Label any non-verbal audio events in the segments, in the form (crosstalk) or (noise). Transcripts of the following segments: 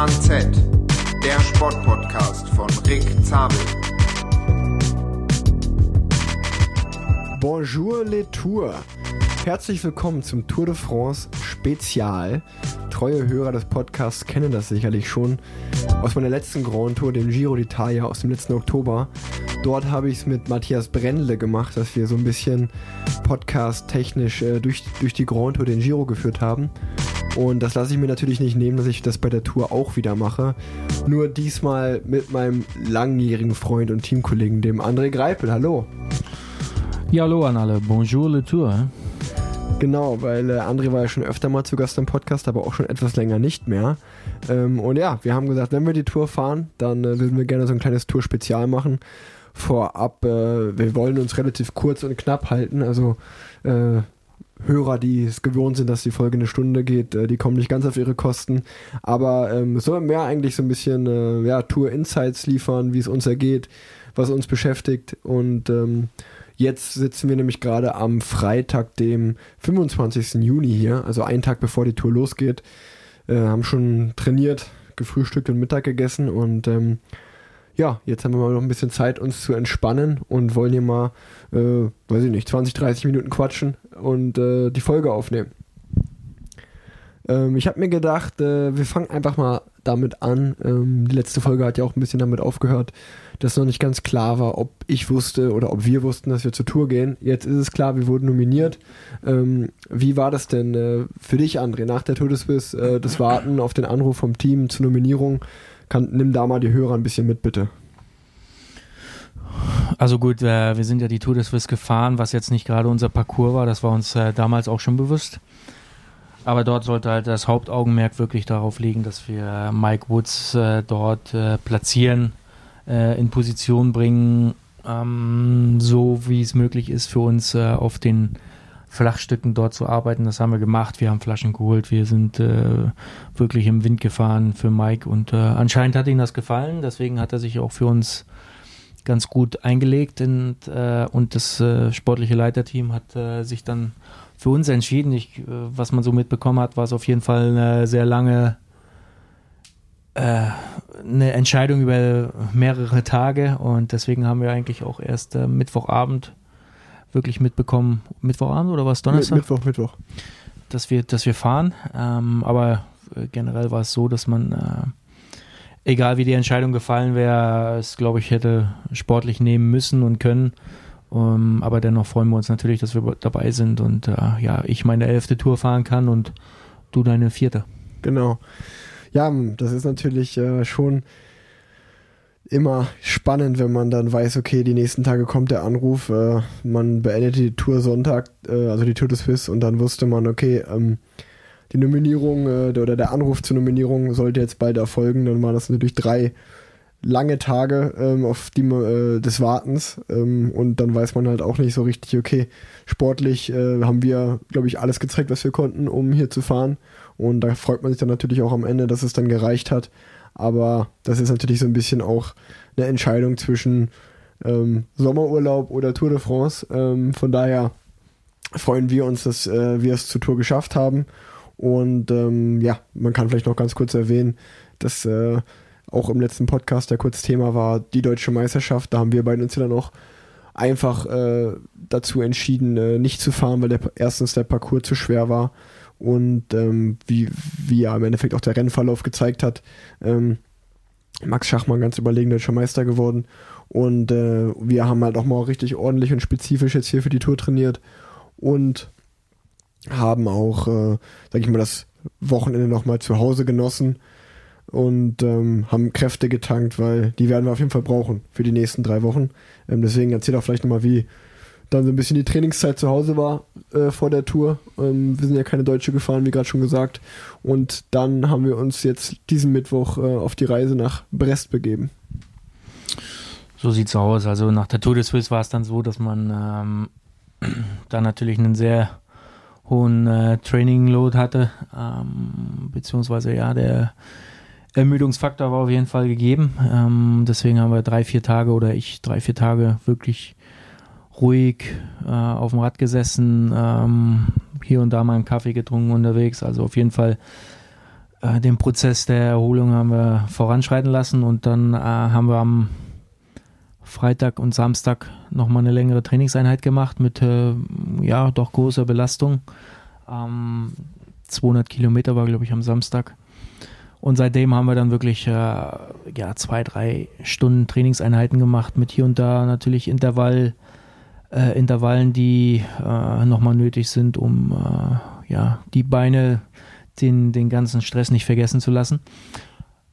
Plan Z, der Sportpodcast von Rick Zabel. Bonjour les Tours. Herzlich willkommen zum Tour de France Spezial. Treue Hörer des Podcasts kennen das sicherlich schon aus meiner letzten Grand Tour, dem Giro d'Italia aus dem letzten Oktober. Dort habe ich es mit Matthias Brendle gemacht, dass wir so ein bisschen podcast-technisch äh, durch, durch die Grand Tour den Giro geführt haben. Und das lasse ich mir natürlich nicht nehmen, dass ich das bei der Tour auch wieder mache. Nur diesmal mit meinem langjährigen Freund und Teamkollegen, dem André Greipel. Hallo. Ja, hallo an alle. Bonjour le Tour. Genau, weil äh, André war ja schon öfter mal zu Gast im Podcast, aber auch schon etwas länger nicht mehr. Ähm, und ja, wir haben gesagt, wenn wir die Tour fahren, dann äh, würden wir gerne so ein kleines Tour-Spezial machen. Vorab, äh, wir wollen uns relativ kurz und knapp halten, also äh, Hörer, die es gewohnt sind, dass die Folge eine Stunde geht, äh, die kommen nicht ganz auf ihre Kosten. Aber ähm, es soll mehr eigentlich so ein bisschen äh, ja, Tour-Insights liefern, wie es uns ergeht, was uns beschäftigt und ähm, Jetzt sitzen wir nämlich gerade am Freitag, dem 25. Juni hier, also einen Tag bevor die Tour losgeht. Äh, haben schon trainiert, gefrühstückt und Mittag gegessen und ähm, ja, jetzt haben wir mal noch ein bisschen Zeit, uns zu entspannen und wollen hier mal, äh, weiß ich nicht, 20, 30 Minuten quatschen und äh, die Folge aufnehmen. Ähm, ich habe mir gedacht, äh, wir fangen einfach mal damit an. Ähm, die letzte Folge hat ja auch ein bisschen damit aufgehört, dass noch nicht ganz klar war, ob ich wusste oder ob wir wussten, dass wir zur Tour gehen. Jetzt ist es klar, wir wurden nominiert. Ähm, wie war das denn äh, für dich, André, nach der Tour des äh, das Warten auf den Anruf vom Team zur Nominierung? Kann, nimm da mal die Hörer ein bisschen mit, bitte. Also gut, äh, wir sind ja die Tour des Swiss gefahren, was jetzt nicht gerade unser Parcours war, das war uns äh, damals auch schon bewusst. Aber dort sollte halt das Hauptaugenmerk wirklich darauf liegen, dass wir Mike Woods äh, dort äh, platzieren äh, in Position bringen, ähm, so wie es möglich ist für uns äh, auf den Flachstücken dort zu arbeiten. Das haben wir gemacht. Wir haben Flaschen geholt. Wir sind äh, wirklich im Wind gefahren für Mike und äh, anscheinend hat ihm das gefallen. Deswegen hat er sich auch für uns ganz gut eingelegt und, äh, und das äh, sportliche Leiterteam hat äh, sich dann für uns entschieden. Ich, äh, was man so mitbekommen hat, war es auf jeden Fall eine sehr lange eine Entscheidung über mehrere Tage und deswegen haben wir eigentlich auch erst Mittwochabend wirklich mitbekommen. Mittwochabend oder was Donnerstag? Mittwoch, Mittwoch. Dass wir, dass wir fahren. Ähm, aber äh, generell war es so, dass man, äh, egal wie die Entscheidung gefallen wäre, es glaube ich hätte sportlich nehmen müssen und können. Um, ähm, aber dennoch freuen wir uns natürlich, dass wir dabei sind und äh, ja, ich meine elfte Tour fahren kann und du deine vierte. Genau ja, das ist natürlich äh, schon immer spannend, wenn man dann weiß, okay, die nächsten Tage kommt der Anruf, äh, man beendet die Tour Sonntag, äh, also die Tour des Swiss und dann wusste man, okay, ähm, die Nominierung äh, oder der Anruf zur Nominierung sollte jetzt bald erfolgen, dann waren das natürlich drei lange Tage ähm, auf die äh, des Wartens ähm, und dann weiß man halt auch nicht so richtig, okay, sportlich äh, haben wir, glaube ich, alles gezeigt, was wir konnten, um hier zu fahren und da freut man sich dann natürlich auch am Ende, dass es dann gereicht hat. Aber das ist natürlich so ein bisschen auch eine Entscheidung zwischen ähm, Sommerurlaub oder Tour de France. Ähm, von daher freuen wir uns, dass äh, wir es zur Tour geschafft haben. Und ähm, ja, man kann vielleicht noch ganz kurz erwähnen, dass äh, auch im letzten Podcast der kurz Thema war die deutsche Meisterschaft. Da haben wir beide uns ja dann auch einfach äh, dazu entschieden, äh, nicht zu fahren, weil der, erstens der Parcours zu schwer war und ähm, wie, wie ja im Endeffekt auch der Rennverlauf gezeigt hat, ähm, Max Schachmann ganz überlegen deutscher Meister geworden und äh, wir haben halt auch mal richtig ordentlich und spezifisch jetzt hier für die Tour trainiert und haben auch, äh, sag ich mal, das Wochenende nochmal zu Hause genossen und ähm, haben Kräfte getankt, weil die werden wir auf jeden Fall brauchen für die nächsten drei Wochen. Ähm, deswegen erzähl doch vielleicht nochmal, wie dann so ein bisschen die Trainingszeit zu Hause war äh, vor der Tour. Ähm, wir sind ja keine Deutsche gefahren, wie gerade schon gesagt. Und dann haben wir uns jetzt diesen Mittwoch äh, auf die Reise nach Brest begeben. So sieht's aus. Also nach der Tour de Suisse war es dann so, dass man ähm, (clears throat) da natürlich einen sehr hohen äh, Training Load hatte, ähm, beziehungsweise ja der Ermüdungsfaktor war auf jeden Fall gegeben. Ähm, deswegen haben wir drei, vier Tage oder ich drei, vier Tage wirklich ruhig äh, auf dem Rad gesessen, ähm, hier und da mal einen Kaffee getrunken unterwegs. Also auf jeden Fall äh, den Prozess der Erholung haben wir voranschreiten lassen und dann äh, haben wir am Freitag und Samstag nochmal eine längere Trainingseinheit gemacht mit äh, ja doch großer Belastung. Ähm, 200 Kilometer war glaube ich am Samstag. Und seitdem haben wir dann wirklich äh, ja zwei drei Stunden Trainingseinheiten gemacht mit hier und da natürlich Intervall äh, Intervallen, die äh, nochmal nötig sind, um äh, ja die Beine den, den ganzen Stress nicht vergessen zu lassen.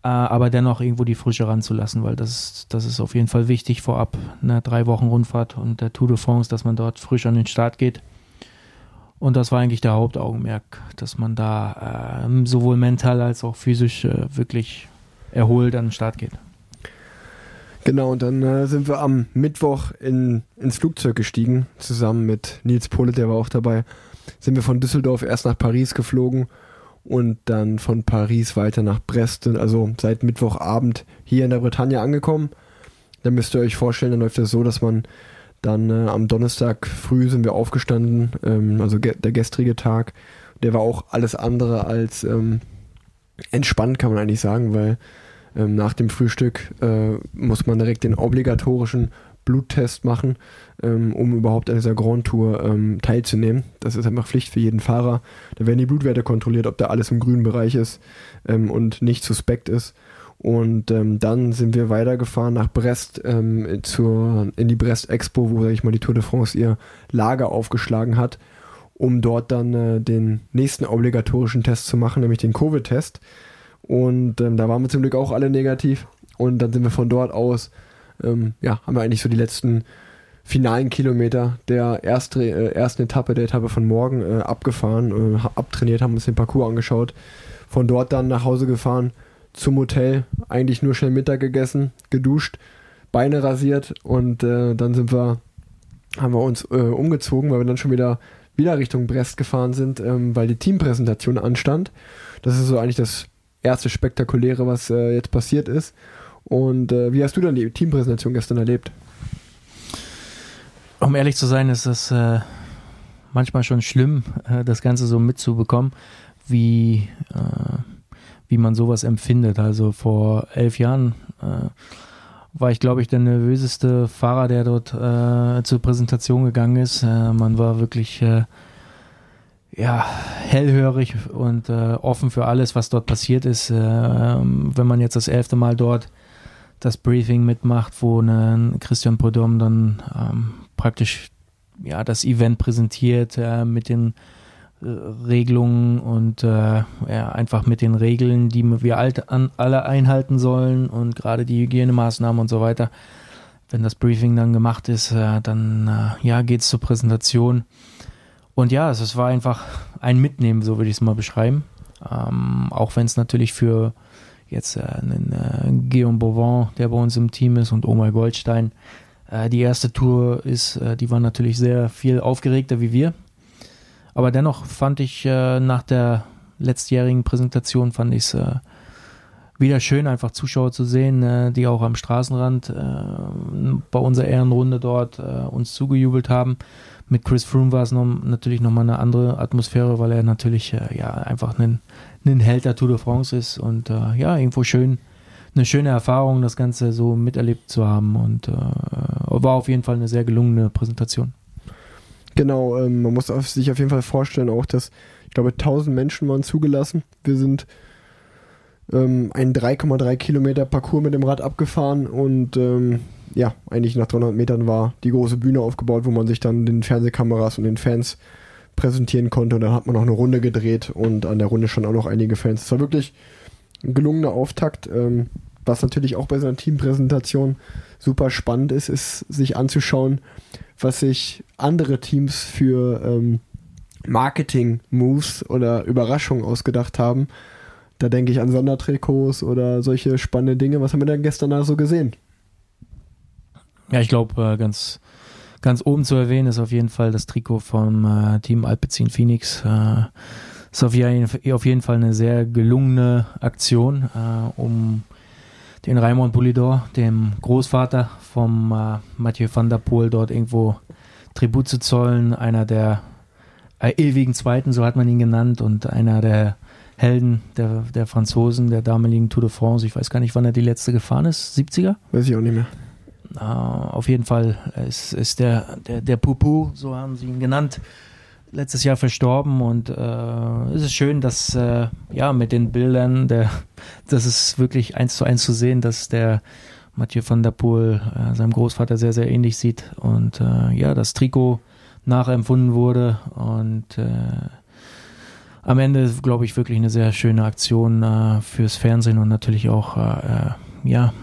Äh, aber dennoch irgendwo die Frische ranzulassen, weil das, das ist auf jeden Fall wichtig vorab einer drei Wochen Rundfahrt und der Tour de France, dass man dort frisch an den Start geht. Und das war eigentlich der Hauptaugenmerk, dass man da äh, sowohl mental als auch physisch äh, wirklich erholt an den Start geht. Genau, und dann äh, sind wir am Mittwoch in, ins Flugzeug gestiegen, zusammen mit Nils Pohle, der war auch dabei. Sind wir von Düsseldorf erst nach Paris geflogen und dann von Paris weiter nach Brest, also seit Mittwochabend hier in der Bretagne angekommen. Da müsst ihr euch vorstellen, dann läuft das so, dass man dann äh, am Donnerstag früh sind wir aufgestanden, ähm, also ge der gestrige Tag, der war auch alles andere als ähm, entspannt, kann man eigentlich sagen, weil ähm, nach dem Frühstück äh, muss man direkt den obligatorischen Bluttest machen, ähm, um überhaupt an dieser Grand Tour ähm, teilzunehmen. Das ist einfach Pflicht für jeden Fahrer. Da werden die Blutwerte kontrolliert, ob da alles im grünen Bereich ist ähm, und nicht suspekt ist. Und ähm, dann sind wir weitergefahren nach Brest ähm, zur, in die Brest Expo, wo, sag ich mal, die Tour de France ihr Lager aufgeschlagen hat, um dort dann äh, den nächsten obligatorischen Test zu machen, nämlich den Covid-Test. Und ähm, da waren wir zum Glück auch alle negativ. Und dann sind wir von dort aus ähm, ja, haben wir eigentlich so die letzten finalen Kilometer der erste, äh, ersten Etappe, der Etappe von morgen äh, abgefahren, äh, abtrainiert, haben uns den Parcours angeschaut. Von dort dann nach Hause gefahren zum Hotel, eigentlich nur schnell Mittag gegessen, geduscht, Beine rasiert und äh, dann sind wir, haben wir uns äh, umgezogen, weil wir dann schon wieder wieder Richtung Brest gefahren sind, ähm, weil die Teampräsentation anstand. Das ist so eigentlich das erste Spektakuläre, was äh, jetzt passiert ist. Und äh, wie hast du dann die Teampräsentation gestern erlebt? Um ehrlich zu sein, ist das äh, manchmal schon schlimm, äh, das Ganze so mitzubekommen, wie, äh, wie man sowas empfindet. Also vor elf Jahren äh, war ich, glaube ich, der nervöseste Fahrer, der dort zur Präsentation gegangen ist. man war wirklich ja, hellhörig und offen für alles, was dort passiert ist. Ähm, wenn man jetzt das elfte Mal dort das Briefing mitmacht, wo ein Christian Podom dann ähm, praktisch ja, das Event präsentiert äh, mit den äh, Regelungen und äh, ja, einfach mit den Regeln, die wir alt, an, alle einhalten sollen und gerade die Hygienemaßnahmen und so weiter. Wenn das Briefing dann gemacht ist, äh, dann äh, ja, geht es zur Präsentation. Und ja, es, es war einfach ein Mitnehmen, so würde ich es mal beschreiben. Ähm, auch wenn es natürlich für jetzt äh, einen äh, Guillaume Bovin, der bei uns im Team ist, und Omar Goldstein. Äh, die erste Tour ist, äh, die war natürlich sehr viel aufgeregter wie wir. Aber dennoch fand ich äh, nach der letztjährigen Präsentation fand ich es äh, wieder schön, einfach Zuschauer zu sehen, äh, die auch am Straßenrand äh, bei unserer Ehrenrunde dort äh, uns zugejubelt haben. Mit Chris Froome war es noch, natürlich nochmal eine andere Atmosphäre, weil er natürlich äh, ja einfach einen ein Held der Tour de France ist und äh, ja, irgendwo schön, eine schöne Erfahrung, das Ganze so miterlebt zu haben und äh, war auf jeden Fall eine sehr gelungene Präsentation. Genau, ähm, man muss sich auf jeden Fall vorstellen auch, dass ich glaube 1000 Menschen waren zugelassen. Wir sind ähm, einen 3,3 Kilometer Parcours mit dem Rad abgefahren und ähm, ja, eigentlich nach 300 Metern war die große Bühne aufgebaut, wo man sich dann den Fernsehkameras und den Fans präsentieren konnte. Und dann hat man noch eine Runde gedreht und an der Runde schon auch noch einige Fans. Es war wirklich ein gelungener Auftakt. Ähm, was natürlich auch bei so einer Teampräsentation super spannend ist, ist sich anzuschauen, was sich andere Teams für ähm, Marketing-Moves oder Überraschungen ausgedacht haben. Da denke ich an Sondertrikots oder solche spannende Dinge. Was haben wir denn gestern da so gesehen? Ja, ich glaube, äh, ganz Ganz oben zu erwähnen ist auf jeden Fall das Trikot vom äh, Team Alpecin Phoenix. Äh, ist auf jeden, Fall eine sehr gelungene Aktion, um den Raimond Poulidor, dem Großvater vom Mathieu van der Poel, dort irgendwo Tribut zu zollen. Einer der ewigen Zweiten, so hat man ihn genannt, und einer der Helden der, der Franzosen, der damaligen Tour de France. Ich weiß gar nicht, wann er die letzte gefahren ist. 70er? Weiß ich auch nicht mehr. Uh, auf jeden Fall ist, ist der, der, der Pupu, so haben sie ihn genannt, letztes Jahr verstorben und äh, es ist schön, dass äh, ja mit den Bildern, der, (laughs) das ist wirklich eins zu eins zu sehen, dass der Mathieu van der Poel äh, seinem Großvater sehr, sehr ähnlich sieht und äh, ja, das Trikot nachempfunden wurde und äh, am Ende, glaube ich, wirklich eine sehr schöne Aktion äh, fürs Fernsehen und natürlich auch, äh, ja,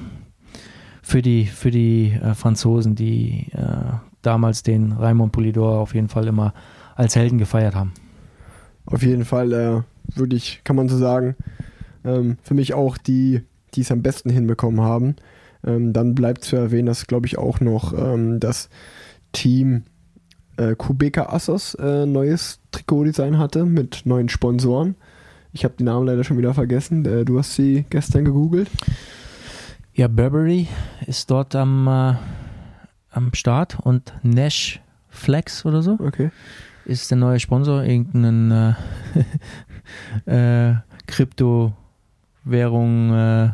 für die, für die äh, Franzosen, die äh, damals den Raymond Polidor auf jeden Fall immer als Helden gefeiert haben. Auf jeden Fall, äh, wirklich, kann man so sagen, ähm, für mich auch die, die es am besten hinbekommen haben. Ähm, dann bleibt zu erwähnen, dass, glaube ich, auch noch ähm, das Team äh, Kubeka Assos äh, neues Trikotdesign hatte mit neuen Sponsoren. Ich habe die Namen leider schon wieder vergessen. Äh, du hast sie gestern gegoogelt. Ja, Burberry ist dort am, äh, am Start und Nash Flex oder so. Okay. Ist der neue Sponsor, irgendein äh, (laughs) äh, Kryptowährung, äh,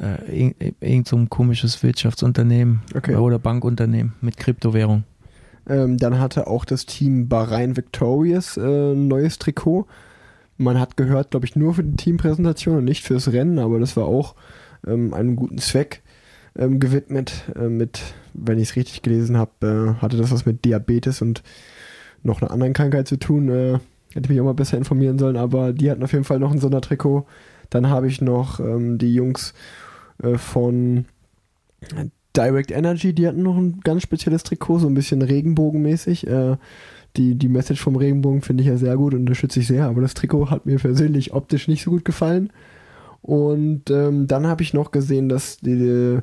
äh, irgend so ein komisches Wirtschaftsunternehmen Okay. oder Bankunternehmen mit Kryptowährung. Ähm, dann hatte auch das Team Bahrain Victorious äh, ein neues Trikot. Man hat gehört, glaube ich, nur für die Teampräsentation und nicht fürs Rennen, aber das war auch ähm, einem guten Zweck ähm, gewidmet. Äh, mit, wenn ich es richtig gelesen habe, äh, hatte das was mit Diabetes und noch einer anderen Krankheit zu tun. Äh, hätte ich mich auch mal besser informieren sollen, aber die hatten auf jeden Fall noch ein Sondertrikot. Dann habe ich noch ähm, die Jungs äh, von Direct Energy, die hatten noch ein ganz spezielles Trikot, so ein bisschen regenbogenmäßig. Äh, die, die Message vom Regenbogen finde ich ja sehr gut und unterstütze ich sehr, aber das Trikot hat mir persönlich optisch nicht so gut gefallen. Und ähm, dann habe ich noch gesehen, dass die,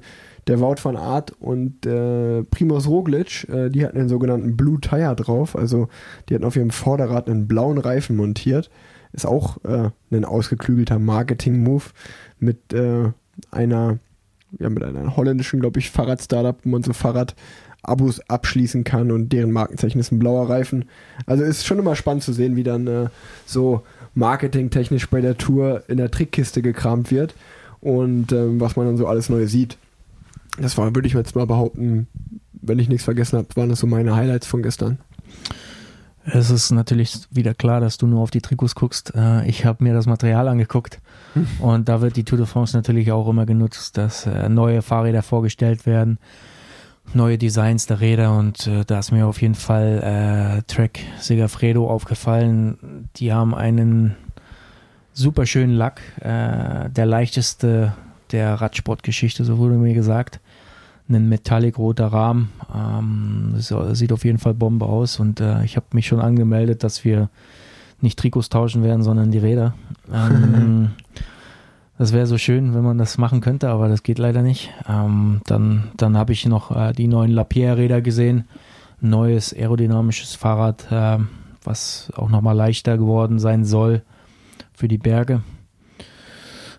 der Wout van Art und äh, Primoz Roglic, äh, die hatten den sogenannten Blue Tire drauf, also die hatten auf ihrem Vorderrad einen blauen Reifen montiert. Ist auch äh, ein ausgeklügelter Marketing-Move mit äh, einer ja, mit einer holländischen, glaube ich, Fahrrad-Startup, wo man so Fahrrad-Abos abschließen kann und deren Markenzeichen ist ein blauer Reifen. Also ist schon immer spannend zu sehen, wie dann äh, so marketingtechnisch bei der Tour in der Trickkiste gekramt wird und ähm, was man dann so alles neu sieht. Das war, würde ich jetzt mal behaupten, wenn ich nichts vergessen habe, waren das so meine Highlights von gestern. Es ist natürlich wieder klar, dass du nur auf die Trikots guckst. Äh, Ich habe mir das Material angeguckt und da wird die Tour de France natürlich auch immer genutzt, dass äh, neue Fahrräder vorgestellt werden, neue Designs der Räder und äh, da ist mir auf jeden Fall äh, Trek Segafredo aufgefallen. Die haben einen super schönen Lack, äh, der leichteste der Radsportgeschichte, so wurde mir gesagt. Ein metallic roter Rahmen. Ähm, das sieht auf jeden Fall Bombe aus und äh, ich habe mich schon angemeldet, dass wir nicht Trikots tauschen werden, sondern die Räder. Ähm, (laughs) das wäre so schön, wenn man das machen könnte, aber das geht leider nicht. Ähm, dann dann habe ich noch äh, die neuen Lapierre-Räder gesehen. Ein neues aerodynamisches Fahrrad, äh, was auch nochmal leichter geworden sein soll für die Berge.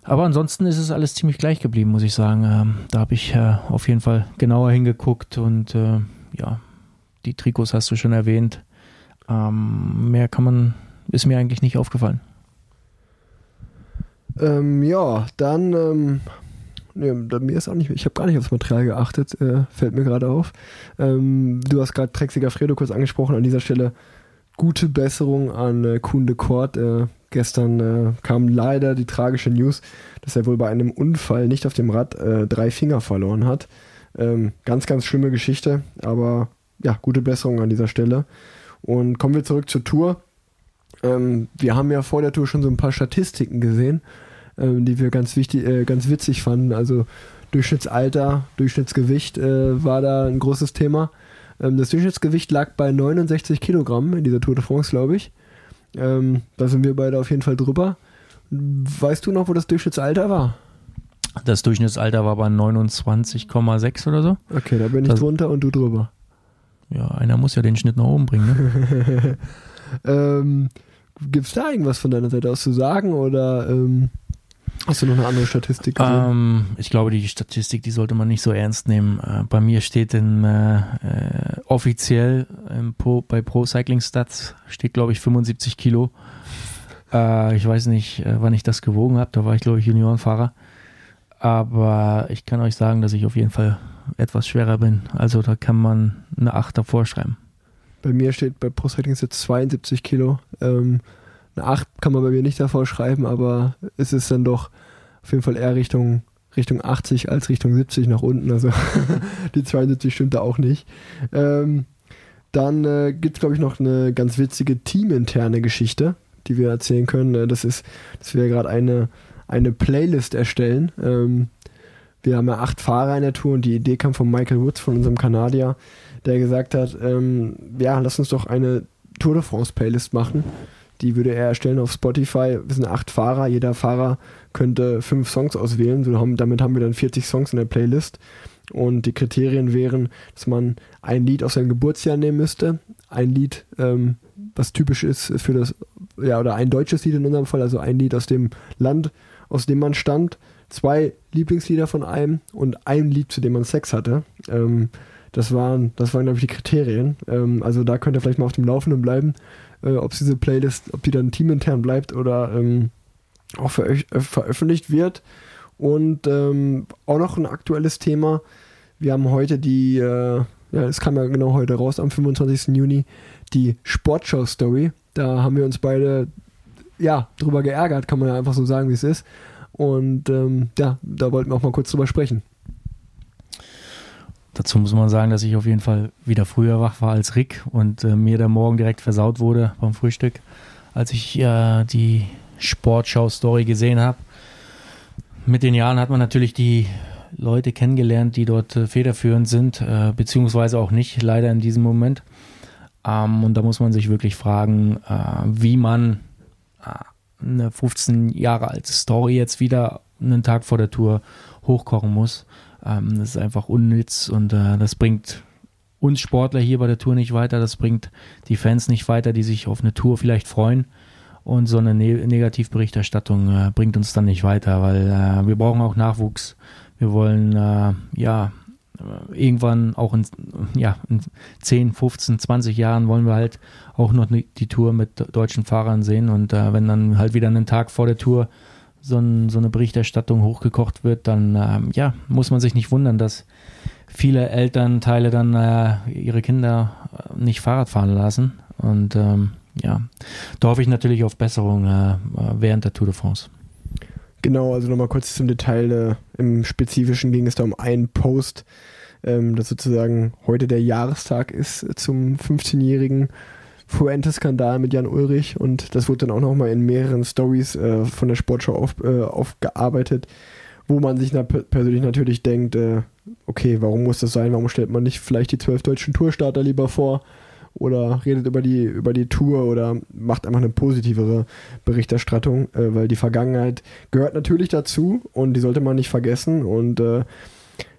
Aber ansonsten ist es alles ziemlich gleich geblieben, muss ich sagen. Ähm, da habe ich äh, auf jeden Fall genauer hingeguckt und äh, ja, die Trikots hast du schon erwähnt. Ähm, mehr kann man, ist mir eigentlich nicht aufgefallen. Ähm, ja, dann, ähm, nee, mir ist auch nicht, ich habe gar nicht aufs Material geachtet, äh, fällt mir gerade auf. Ähm, du hast gerade Trexiger Fredo kurz angesprochen, an dieser Stelle gute Besserung an äh, Kuhn de Kort. Äh, gestern äh, kam leider die tragische News, dass er wohl bei einem Unfall nicht auf dem Rad äh, drei Finger verloren hat. Ähm, ganz, ganz schlimme Geschichte, aber ja, gute Besserung an dieser Stelle. Und kommen wir zurück zur Tour. Ähm, wir haben ja vor der Tour schon so ein paar Statistiken gesehen, ähm, die wir ganz wichtig, äh, ganz witzig fanden. Also Durchschnittsalter, Durchschnittsgewicht äh, war da ein großes Thema. Ähm, das Durchschnittsgewicht lag bei 69 Kilogramm in dieser Tour de France, glaube ich. Ähm, da sind wir beide auf jeden Fall drüber. Weißt du noch, wo das Durchschnittsalter war? Das Durchschnittsalter war bei 29,6 oder so. Okay, da bin ich Das- drunter und du drüber. Ja, einer muss ja den Schnitt nach oben bringen. Ne? (laughs) ähm, Gibt es da irgendwas von deiner Seite aus zu sagen oder ähm, hast du noch eine andere Statistik gesehen? ähm, ich glaube, die Statistik, die sollte man nicht so ernst nehmen. Äh, bei mir steht in äh, äh, offiziell im Pro, bei Pro Cycling Stats steht, glaube ich, 75 Kilo. Äh, ich weiß nicht, äh, wann ich das gewogen habe. Da war ich, glaube ich, Juniorenfahrer. Aber ich kann euch sagen, dass ich auf jeden Fall etwas schwerer bin. Also da kann man eine 8 davor schreiben. Bei mir steht bei Pro Cycling jetzt 72 Kilo. Ähm, eine 8 kann man bei mir nicht davor schreiben, aber es ist dann doch auf jeden Fall eher Richtung, Richtung 80 als Richtung 70 nach unten. Also (laughs) die 72 stimmt da auch nicht. Ähm, dann äh, gibt es, glaube ich, noch eine ganz witzige teaminterne Geschichte, die wir erzählen können. Äh, das ist, dass wir gerade eine, eine Playlist erstellen. Ähm, wir haben ja acht Fahrer in der Tour und die Idee kam von Michael Woods, von unserem Kanadier, der gesagt hat, ähm, ja, lass uns doch eine Tour de France Playlist machen. Die würde er erstellen auf Spotify. Wir sind acht Fahrer, jeder Fahrer könnte fünf Songs auswählen. So haben, damit haben wir dann 40 Songs in der Playlist. Und die Kriterien wären, dass man ein Lied aus seinem Geburtsjahr nehmen müsste, ein Lied, ähm, was typisch ist für das, ja, oder ein deutsches Lied in unserem Fall, also ein Lied aus dem Land, aus dem man stammt, zwei Lieblingslieder von einem und ein Lied, zu dem man Sex hatte. Ähm, das waren, das waren, glaube ich, die Kriterien. Ähm, also da könnt ihr vielleicht mal auf dem Laufenden bleiben, äh, ob diese Playlist, ob die dann teamintern bleibt oder ähm, auch ver veröffentlicht wird. Und ähm, auch noch ein aktuelles Thema. Wir haben heute die, äh, ja, es kam ja genau heute raus, am 25. Juni, die Sportschau-Story. Da haben wir uns beide, ja, drüber geärgert, kann man ja einfach so sagen, wie es ist. Und ähm, ja, da wollten wir auch mal kurz drüber sprechen. Dazu muss man sagen, dass ich auf jeden Fall wieder früher wach war als Rick und äh, mir der Morgen direkt versaut wurde beim Frühstück, als ich äh, die Sportschau-Story gesehen habe mit den Jahren hat man natürlich die Leute kennengelernt, die dort äh, federführend sind, äh, beziehungsweise auch nicht, leider in diesem Moment. Ähm, und da muss man sich wirklich fragen, äh, wie man äh, eine 15 Jahre alte Story jetzt wieder einen Tag vor der Tour hochkochen muss. Ähm, das ist einfach unnütz und äh, das bringt uns Sportler hier bei der Tour nicht weiter, das bringt die Fans nicht weiter, die sich auf eine Tour vielleicht freuen. Und so eine ne Negativberichterstattung äh, bringt uns dann nicht weiter, weil äh, wir brauchen auch Nachwuchs. Wir wollen äh, ja irgendwann auch in, ja, in 10, 15, 20 Jahren wollen wir halt auch noch die Tour mit deutschen Fahrern sehen. Und äh, wenn dann halt wieder einen Tag vor der Tour so, ein, so eine Berichterstattung hochgekocht wird, dann ähm, ja, muss man sich nicht wundern, dass viele Elternteile dann äh, ihre Kinder äh, nicht Fahrrad fahren lassen. Und ähm, ja, da hoffe ich natürlich auf Besserung äh, während der Tour de France. Genau, also nochmal kurz zum Detail. Äh, Im Spezifischen ging es da um einen Post, ähm, das sozusagen heute der Jahrestag ist zum 15-jährigen Fuente-Skandal mit Jan Ulrich und das wurde dann auch nochmal in mehreren Stories äh, von der Sportschau auf, äh, aufgearbeitet, wo man sich na persönlich natürlich denkt, äh, okay, warum muss das sein? Warum stellt man nicht vielleicht die zwölf deutschen Tourstarter lieber vor? oder redet über die, über die Tour oder macht einfach eine positivere Berichterstattung, äh, weil die Vergangenheit gehört natürlich dazu und die sollte man nicht vergessen und äh,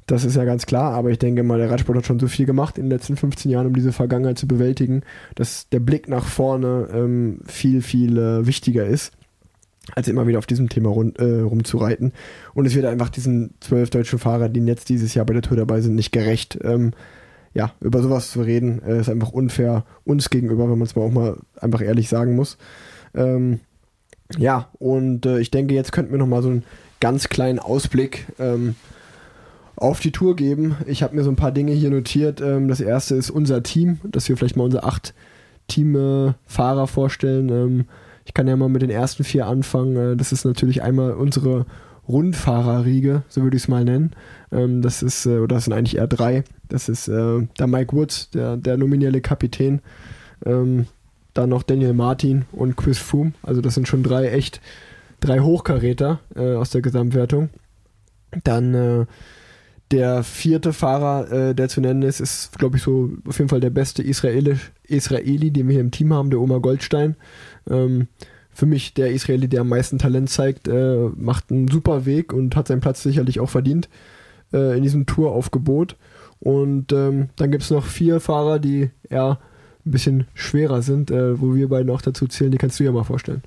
das ist ja ganz klar, aber ich denke mal, der Radsport hat schon so viel gemacht in den letzten 15 Jahren, um diese Vergangenheit zu bewältigen, dass der Blick nach vorne ähm, viel, viel äh, wichtiger ist als immer wieder auf diesem Thema rund, äh, rumzureiten. Und es wird einfach diesen zwölf deutschen Fahrern, die jetzt dieses Jahr bei der Tour dabei sind, nicht gerecht. Ähm, ja, über sowas zu reden, äh, ist einfach unfair uns gegenüber, wenn man es mal auch mal einfach ehrlich sagen muss. Ähm, ja, und äh, ich denke, jetzt könnten wir nochmal so einen ganz kleinen Ausblick ähm, auf die Tour geben. Ich habe mir so ein paar Dinge hier notiert. Ähm, das erste ist unser Team, dass wir vielleicht mal unsere acht Teamfahrer vorstellen. Ähm, ich kann ja mal mit den ersten vier anfangen. Äh, das ist natürlich einmal unsere Rundfahrerriege, so würde ich es mal nennen. Ähm, das ist, äh, oder das sind eigentlich eher drei. Das ist äh, der Mike Woods, der, der nominelle Kapitän. Dann noch Daniel Martin und Chris Froome. Also das sind schon drei echt, drei Hochkaräter aus der Gesamtwertung. Dann der vierte Fahrer, äh, der zu nennen ist, ist, glaube ich, so auf jeden Fall der beste Israelisch, Israeli, den wir hier im Team haben, der Oma Goldstein. Ähm, für mich der Israeli, der am meisten Talent zeigt, äh, macht einen super Weg und hat seinen Platz sicherlich auch verdient äh, in diesem Touraufgebot. Und ähm, dann gibt es noch vier Fahrer, die eher ein bisschen schwerer sind, äh, wo wir beiden auch dazu zählen. Die kannst du ja mal vorstellen.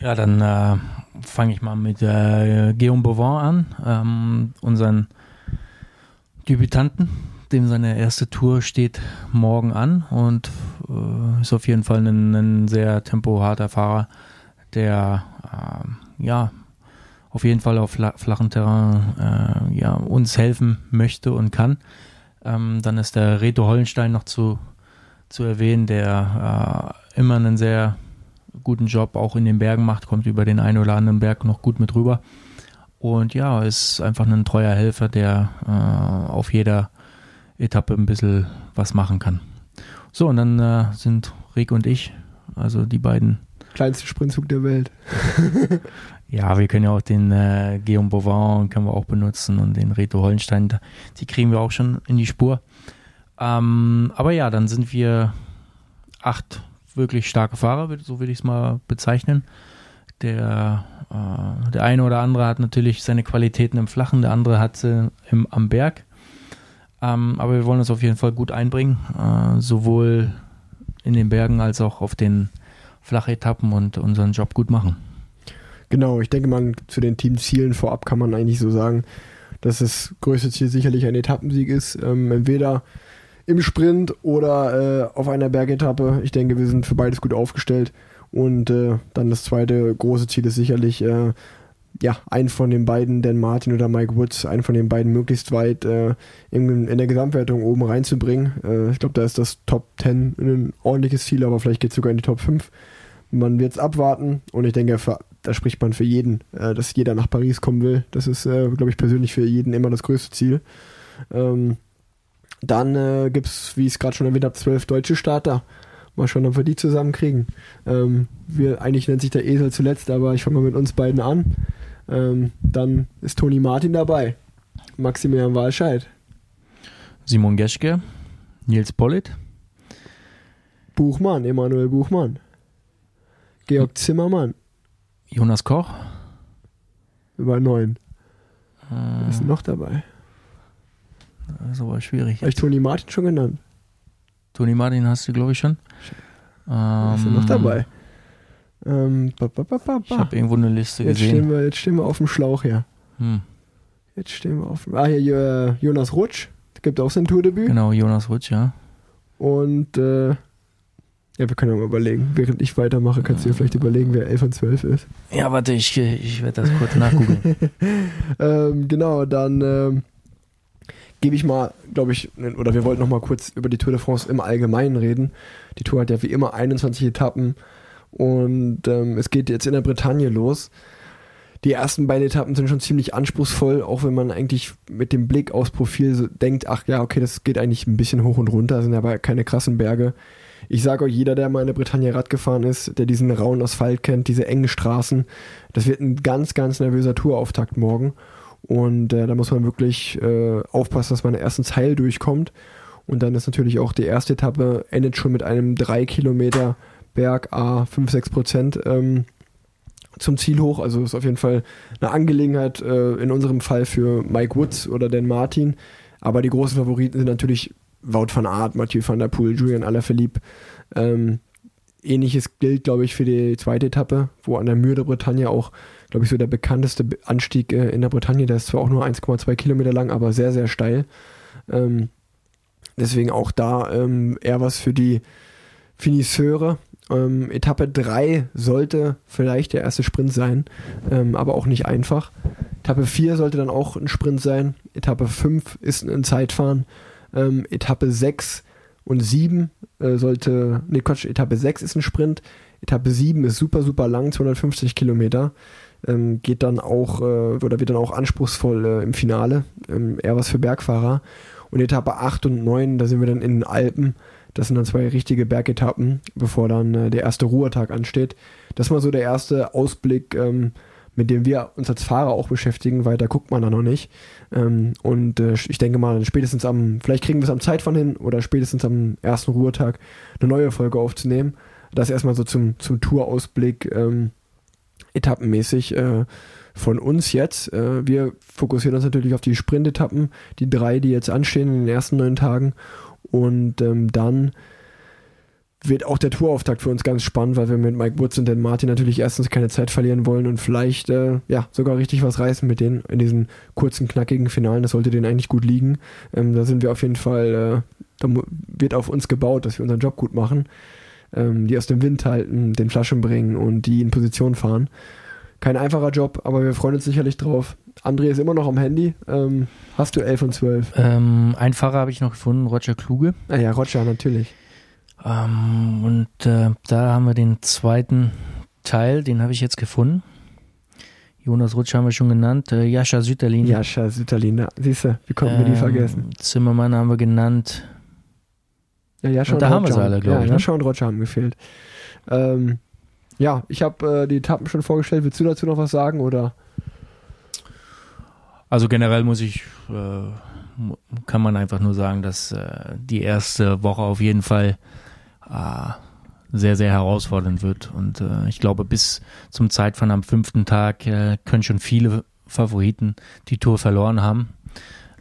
Ja, dann äh, fange ich mal mit äh, Guillaume Bovin an, ähm, unseren Debütanten dem seine erste Tour steht morgen an und äh, ist auf jeden Fall ein, ein sehr tempoharter Fahrer, der äh, ja auf jeden Fall auf flachen Terrain äh, ja, uns helfen möchte und kann. Ähm, dann ist der Reto Hollenstein noch zu, zu erwähnen, der äh, immer einen sehr guten Job auch in den Bergen macht, kommt über den einen oder anderen Berg noch gut mit rüber. Und ja, ist einfach ein treuer Helfer, der äh, auf jeder Etappe ein bisschen was machen kann. So, und dann äh, sind Rick und ich, also die beiden. Kleinste Sprintzug der Welt. (laughs) ja, wir können ja auch den äh, Guillaume Bovin können wir auch benutzen und den Reto Hollenstein, die kriegen wir auch schon in die Spur. Ähm, aber ja, dann sind wir acht wirklich starke Fahrer, so würde ich es mal bezeichnen. Der, äh, der eine oder andere hat natürlich seine Qualitäten im Flachen, der andere hat sie im, am Berg. Ähm, aber wir wollen uns auf jeden Fall gut einbringen, äh, sowohl in den Bergen als auch auf den Flachetappen und unseren Job gut machen. Genau, ich denke mal, zu den Teamzielen vorab kann man eigentlich so sagen, dass das größte Ziel sicherlich ein Etappensieg ist. Ähm, entweder im Sprint oder äh, auf einer Bergetappe. Ich denke, wir sind für beides gut aufgestellt. Und äh, dann das zweite große Ziel ist sicherlich, äh, ja, einen von den beiden, Dan Martin oder Mike Woods, einen von den beiden möglichst weit äh, in, in, der Gesamtwertung oben reinzubringen. Äh, ich glaube, da ist das Top 10 ein ordentliches Ziel, aber vielleicht geht es sogar in die Top 5. Man wird es abwarten und ich denke, für, da spricht man für jeden, äh, dass jeder nach Paris kommen will. Das ist, glaube ich, persönlich für jeden immer das größte Ziel. Ähm, dann äh, gibt es, wie ich es gerade schon erwähnt habe, zwölf deutsche Starter. Mal schauen, ob wir die zusammenkriegen. Ähm, wir, eigentlich nennt sich der Esel zuletzt, aber ich fange mal mit uns beiden an. Ähm, dann ist Toni Martin dabei. Maximilian Walscheid. Simon Geschke. Nils Pollitt. Buchmann, Emanuel Buchmann. Georg Zimmermann. Jonas Koch. Über neun. Äh, Wer ist noch dabei? Das ist aber schwierig. Habe ich Toni Martin schon genannt? Toni Martin hast du, glaube ich, schon. Ähm, ist er noch dabei? Ähm, ba, ba, ba, ich habe irgendwo eine Liste jetzt gesehen. Stehen wir, jetzt stehen wir auf dem Schlauch hier. Hm. Jetzt stehen wir auf dem. Ah, hier Jonas Rutsch. Gibt auch sein Tourdebüt. Genau, Jonas Rutsch, ja. Und äh, ja, wir können ja mal überlegen. Während ich weitermache, kannst du dir vielleicht überlegen, wer 11 und 12 ist. Ja, warte, ich, ich werde das kurz nachgucken. (laughs) ähm, genau, dann ähm, gebe ich mal, glaube ich, oder wir wollten noch mal kurz über die Tour de France im Allgemeinen reden. Die Tour hat ja wie immer 21 Etappen und ähm, es geht jetzt in der Bretagne los. Die ersten beiden Etappen sind schon ziemlich anspruchsvoll, auch wenn man eigentlich mit dem Blick aufs Profil so denkt, ach ja, okay, das geht eigentlich ein bisschen hoch und runter, sind aber keine krassen Berge. Ich sage euch, jeder, der mal in der Bretagne Rad gefahren ist, der diesen rauen Asphalt kennt, diese engen Straßen, das wird ein ganz, ganz nervöser Tourauftakt morgen. Und äh, da muss man wirklich äh, aufpassen, dass man den ersten Teil durchkommt. Und dann ist natürlich auch die erste Etappe, endet schon mit einem 3 Kilometer Berg A 5, 6 Prozent ähm, zum Ziel hoch. Also ist auf jeden Fall eine Angelegenheit äh, in unserem Fall für Mike Woods oder Dan Martin. Aber die großen Favoriten sind natürlich Wout van Aert, Mathieu van der Poel, Julian Alaphilippe. Ähm, ähnliches gilt, glaube ich, für die zweite Etappe, wo an der Mühe der Bretagne auch glaube ich, so der bekannteste Anstieg äh, in der Bretagne. Der ist zwar auch nur 1,2 Kilometer lang, aber sehr, sehr steil. Ähm, deswegen auch da ähm, eher was für die Finisseure. Ähm, Etappe 3 sollte vielleicht der erste Sprint sein, ähm, aber auch nicht einfach. Etappe 4 sollte dann auch ein Sprint sein. Etappe 5 ist ein Zeitfahren. Ähm, Etappe 6 und 7 äh, sollte, ne Quatsch, Etappe 6 ist ein Sprint. Etappe 7 ist super, super lang, 250 Kilometer ähm, geht dann auch äh, oder wird dann auch anspruchsvoll äh, im Finale. Ähm, eher was für Bergfahrer. Und Etappe 8 und 9, da sind wir dann in den Alpen. Das sind dann zwei richtige Bergetappen, bevor dann äh, der erste Ruhetag ansteht. Das mal so der erste Ausblick, ähm, mit dem wir uns als Fahrer auch beschäftigen, weil da guckt man da noch nicht. Ähm, und äh, ich denke mal, spätestens am, vielleicht kriegen wir es am Zeitfahren hin oder spätestens am ersten Ruhetag eine neue Folge aufzunehmen. Das erstmal so zum, zum Tourausblick. Ähm, etappenmäßig äh, von uns jetzt. Äh, wir fokussieren uns natürlich auf die Sprintetappen, die drei, die jetzt anstehen in den ersten neun Tagen. Und ähm, dann wird auch der Tourauftakt für uns ganz spannend, weil wir mit Mike Woods und Dan Martin natürlich erstens keine Zeit verlieren wollen und vielleicht äh, ja sogar richtig was reißen mit denen in diesen kurzen, knackigen Finalen. Das sollte denen eigentlich gut liegen. Ähm, da sind wir auf jeden Fall, äh, da wird auf uns gebaut, dass wir unseren Job gut machen. Ähm, die aus dem Wind halten, den Flaschen bringen und die in Position fahren. Kein einfacher Job, aber wir freuen uns sicherlich drauf. André ist immer noch am Handy. Ähm, hast du 11 und 12? Ähm, ein Fahrer habe ich noch gefunden, Roger Kluge. Ah ja, Roger, natürlich. Ähm, und äh, da haben wir den zweiten Teil, den habe ich jetzt gefunden. Jonas Rutsch haben wir schon genannt. Äh, Jascha Sütterlin. Jascha Sütterlin, siehst du, wie konnten wir die Ähm, vergessen? Zimmermann haben wir genannt. Ja, Jascha und da haben wir sie alle, glaub ja, ich, ne? Jascha und Roger haben gefehlt. Ähm, ja, ich habe äh, die Etappen schon vorgestellt. Willst du dazu noch was sagen oder? Also generell muss ich, äh, kann man einfach nur sagen, dass äh, die erste Woche auf jeden Fall äh, sehr, sehr herausfordernd wird. Und äh, ich glaube, bis zum Zeitfahren am fünften Tag äh, können schon viele Favoriten die Tour verloren haben.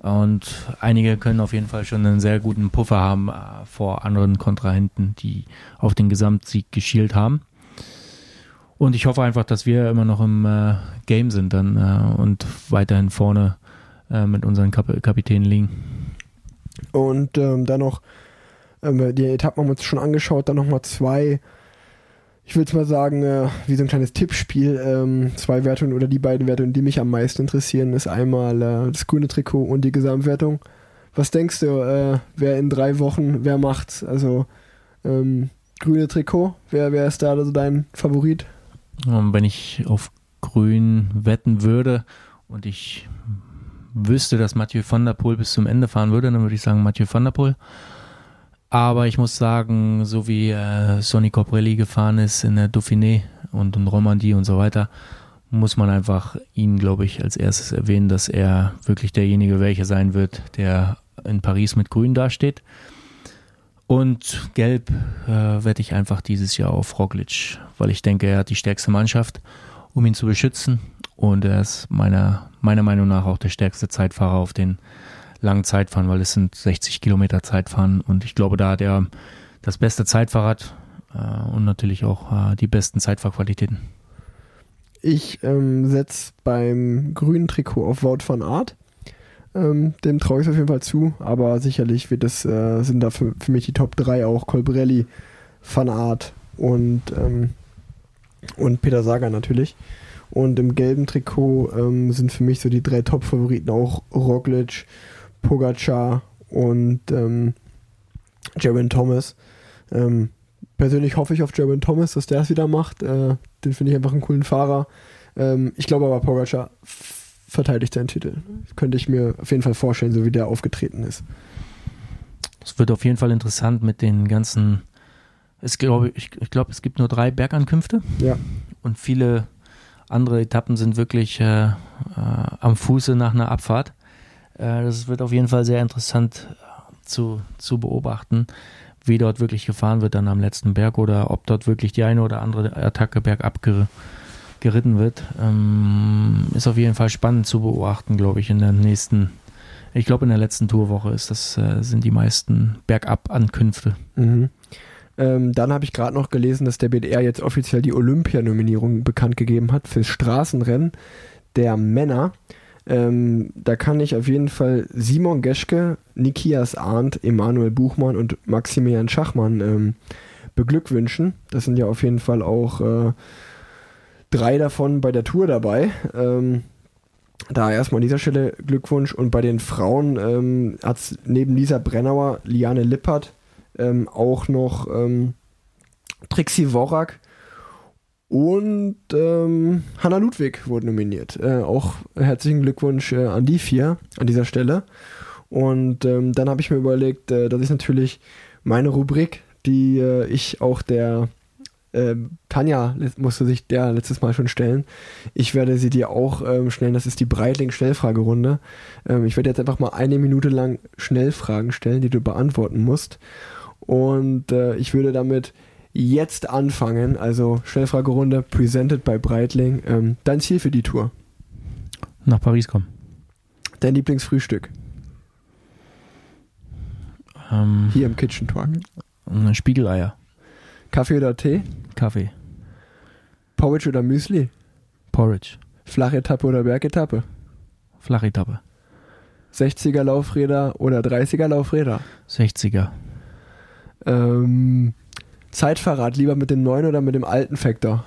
Und einige können auf jeden Fall schon einen sehr guten Puffer haben äh, vor anderen Kontrahenten, die auf den Gesamtsieg geschielt haben. Und ich hoffe einfach, dass wir immer noch im äh, Game sind dann äh, und weiterhin vorne äh, mit unseren Kap Kapitänen liegen. Und ähm, dann noch, ähm, die Etappen haben wir uns schon angeschaut, dann nochmal zwei, ich würde mal sagen, äh, wie so ein kleines Tippspiel, ähm, zwei Wertungen oder die beiden Wertungen, die mich am meisten interessieren, ist einmal äh, das grüne Trikot und die Gesamtwertung. Was denkst du, äh, wer in drei Wochen, wer macht's? Also ähm, grüne Trikot, wer, wer ist da also dein Favorit? Und wenn ich auf Grün wetten würde und ich wüsste, dass Mathieu van der Poel bis zum Ende fahren würde, dann würde ich sagen Mathieu van der Poel. Aber ich muss sagen, so wie äh, Sonny Coprelli gefahren ist in der Dauphiné und in Romandie und so weiter, muss man einfach ihn, glaube ich, als erstes erwähnen, dass er wirklich derjenige welcher sein wird, der in Paris mit Grün dasteht. Und gelb äh, wette ich einfach dieses Jahr auf Roglic, weil ich denke, er hat die stärkste Mannschaft, um ihn zu beschützen. Und er ist meiner, meiner Meinung nach auch der stärkste Zeitfahrer auf den langen Zeitfahren, weil es sind 60 Kilometer Zeitfahren. Und ich glaube, da hat er das beste Zeitfahrrad äh, und natürlich auch äh, die besten Zeitfahrqualitäten. Ich ähm, setze beim grünen Trikot auf Wout van Art. Ähm, dem traue ich auf jeden Fall zu, aber sicherlich wird es, äh, sind da für, für mich die Top 3 auch Colbrelli, Van Art und, ähm, und Peter Sager natürlich. Und im gelben Trikot ähm, sind für mich so die drei Top-Favoriten auch Roglic, Pogacar und ähm, Jaron Thomas. Ähm, persönlich hoffe ich auf Jaron Thomas, dass der es wieder macht. Äh, den finde ich einfach einen coolen Fahrer. Ähm, ich glaube aber, Pogacar verteidigt seinen Titel. Könnte ich mir auf jeden Fall vorstellen, so wie der aufgetreten ist. Es wird auf jeden Fall interessant mit den ganzen. Es glaube, ich, ich glaube, es gibt nur drei Bergankünfte. Ja. Und viele andere Etappen sind wirklich äh, äh, am Fuße nach einer Abfahrt. Äh, das wird auf jeden Fall sehr interessant äh, zu, zu beobachten, wie dort wirklich gefahren wird dann am letzten Berg oder ob dort wirklich die eine oder andere Attacke bergab ger geritten wird. Ähm, ist auf jeden Fall spannend zu beobachten, glaube ich, in der nächsten. Ich glaube, in der letzten Tourwoche ist das, äh, sind die meisten Bergab-Ankünfte. Mhm. Ähm, dann habe ich gerade noch gelesen, dass der BDR jetzt offiziell die Olympianominierung bekannt gegeben hat fürs Straßenrennen der Männer. Ähm, da kann ich auf jeden Fall Simon Geschke, Nikias Arndt, Emanuel Buchmann und Maximilian Schachmann ähm, beglückwünschen. Das sind ja auf jeden Fall auch äh, drei davon bei der Tour dabei. Ähm, da erstmal an dieser Stelle Glückwunsch. Und bei den Frauen ähm, hat es neben Lisa Brennauer, Liane Lippert, ähm, auch noch ähm, Trixie Worak und ähm, Hanna Ludwig wurden nominiert. Äh, auch herzlichen Glückwunsch äh, an die vier an dieser Stelle. Und ähm, dann habe ich mir überlegt, äh, dass ich natürlich meine Rubrik, die äh, ich auch der äh, Tanja musste sich der letztes Mal schon stellen. Ich werde sie dir auch ähm, stellen. Das ist die Breitling-Schnellfragerunde. Ähm, ich werde jetzt einfach mal eine Minute lang Schnellfragen stellen, die du beantworten musst. Und äh, ich würde damit jetzt anfangen. Also Schnellfragerunde, presented by Breitling. Ähm, dein Ziel für die Tour? Nach Paris kommen. Dein Lieblingsfrühstück? Ähm, Hier im Kitchen Talk. Spiegeleier. Kaffee oder Tee? Kaffee. Porridge oder Müsli? Porridge. Flachetappe oder Bergetappe? Flachetappe. 60er Laufräder oder 30er Laufräder? 60er. Ähm, Zeitfahrrad lieber mit dem neuen oder mit dem alten Factor?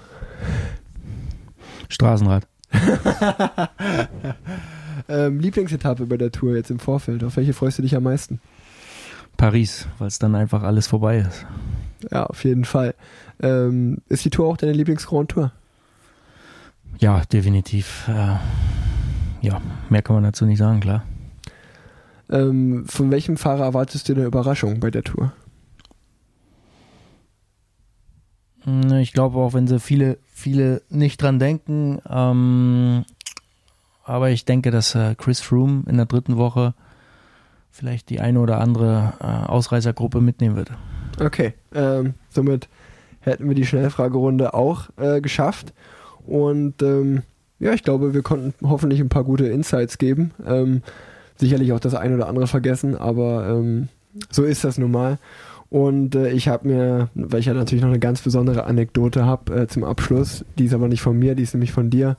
Straßenrad. (laughs) ähm, Lieblingsetappe bei der Tour jetzt im Vorfeld. Auf welche freust du dich am meisten? Paris, weil es dann einfach alles vorbei ist. Ja, auf jeden Fall. Ähm, ist die Tour auch deine Lieblingsgrand Tour? Ja, definitiv. Äh, ja, mehr kann man dazu nicht sagen, klar. Ähm, von welchem Fahrer erwartest du eine Überraschung bei der Tour? Hm, ich glaube auch, wenn sie viele, viele nicht dran denken, ähm, aber ich denke, dass äh, Chris Froome in der dritten Woche vielleicht die eine oder andere äh, Ausreißergruppe mitnehmen wird. Okay, ähm, somit hätten wir die Schnellfragerunde auch äh, geschafft. Und ähm, ja, ich glaube, wir konnten hoffentlich ein paar gute Insights geben. Ähm, sicherlich auch das eine oder andere vergessen, aber ähm, so ist das nun mal. Und äh, ich habe mir, weil ich ja natürlich noch eine ganz besondere Anekdote habe äh, zum Abschluss, die ist aber nicht von mir, die ist nämlich von dir,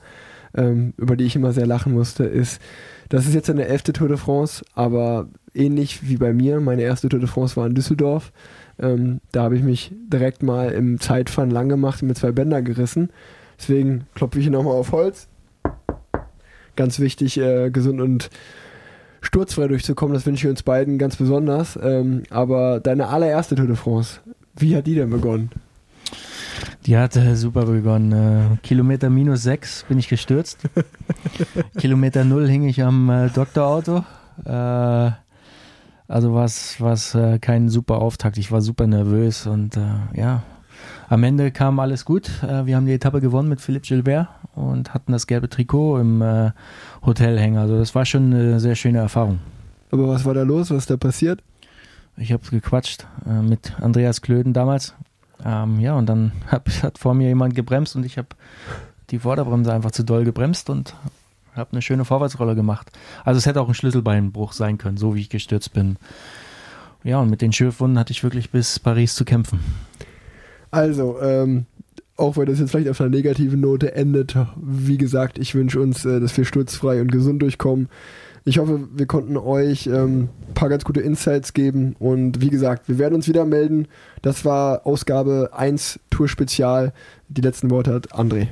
ähm, über die ich immer sehr lachen musste, ist, das ist jetzt eine elfte Tour de France, aber ähnlich wie bei mir, meine erste Tour de France war in Düsseldorf. Ähm, da habe ich mich direkt mal im Zeitfahren lang gemacht und mit zwei Bänder gerissen. Deswegen klopfe ich hier nochmal auf Holz. Ganz wichtig, äh, gesund und sturzfrei durchzukommen, das wünsche ich uns beiden ganz besonders. Ähm, aber deine allererste Tour de France, wie hat die denn begonnen? Die hat äh, super begonnen. Äh, Kilometer minus sechs bin ich gestürzt. (laughs) Kilometer null hing ich am äh, Doktorauto. Äh, also war es äh, kein super Auftakt. Ich war super nervös und äh, ja, am Ende kam alles gut. Äh, wir haben die Etappe gewonnen mit Philipp Gilbert und hatten das gelbe Trikot im äh, Hotel hängen. Also das war schon eine sehr schöne Erfahrung. Aber was war da los? Was ist da passiert? Ich habe gequatscht äh, mit Andreas Klöden damals. Ähm, ja, und dann (laughs) hab, hat vor mir jemand gebremst und ich habe die Vorderbremse einfach zu doll gebremst und habe eine schöne Vorwärtsrolle gemacht. Also es hätte auch ein Schlüsselbeinbruch sein können, so wie ich gestürzt bin. Ja, und mit den Schürfwunden hatte ich wirklich bis Paris zu kämpfen. Also, ähm, auch wenn das jetzt vielleicht auf einer negativen Note endet, wie gesagt, ich wünsche uns, äh, dass wir sturzfrei und gesund durchkommen. Ich hoffe, wir konnten euch ähm, ein paar ganz gute Insights geben und wie gesagt, wir werden uns wieder melden. Das war Ausgabe 1 Tour Spezial. Die letzten Worte hat André.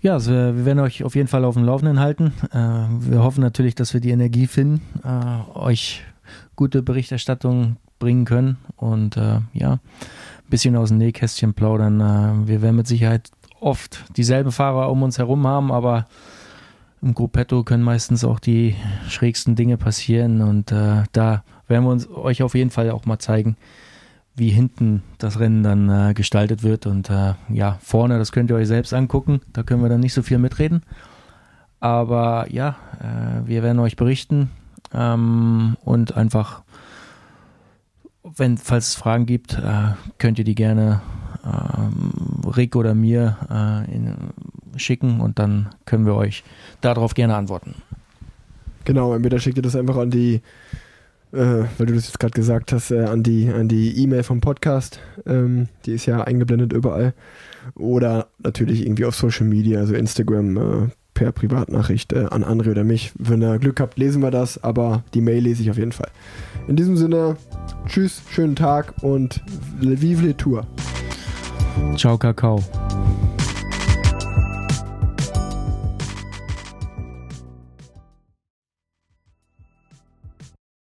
Ja, also wir werden euch auf jeden Fall auf dem Laufenden halten. Äh, wir hoffen natürlich, dass wir die Energie finden, äh, euch gute Berichterstattung bringen können und äh, ja, bisschen aus dem Nähkästchen plaudern. Äh, wir werden mit Sicherheit oft dieselben Fahrer um uns herum haben, aber im Gruppetto können meistens auch die schrägsten Dinge passieren und äh, da werden wir uns euch auf jeden Fall auch mal zeigen, wie hinten das Rennen dann äh, gestaltet wird und äh, ja, vorne, das könnt ihr euch selbst angucken, da können wir dann nicht so viel mitreden. Aber ja, äh, wir werden euch berichten ähm, und einfach wenn, falls es Fragen gibt, äh, könnt ihr die gerne äh, Rick oder mir äh, in, schicken und dann können wir euch darauf gerne antworten. Genau, entweder schickt ihr das einfach an die, äh, weil du das jetzt gerade gesagt hast, äh, an die an die E-Mail vom Podcast. Ähm, die ist ja eingeblendet überall. Oder natürlich irgendwie auf Social Media, also Instagram, äh, per Privatnachricht äh, an André oder mich. Wenn ihr Glück habt, lesen wir das, aber die Mail lese ich auf jeden Fall. In diesem Sinne, tschüss, schönen Tag und vive les Tour. Ciao, Kakao.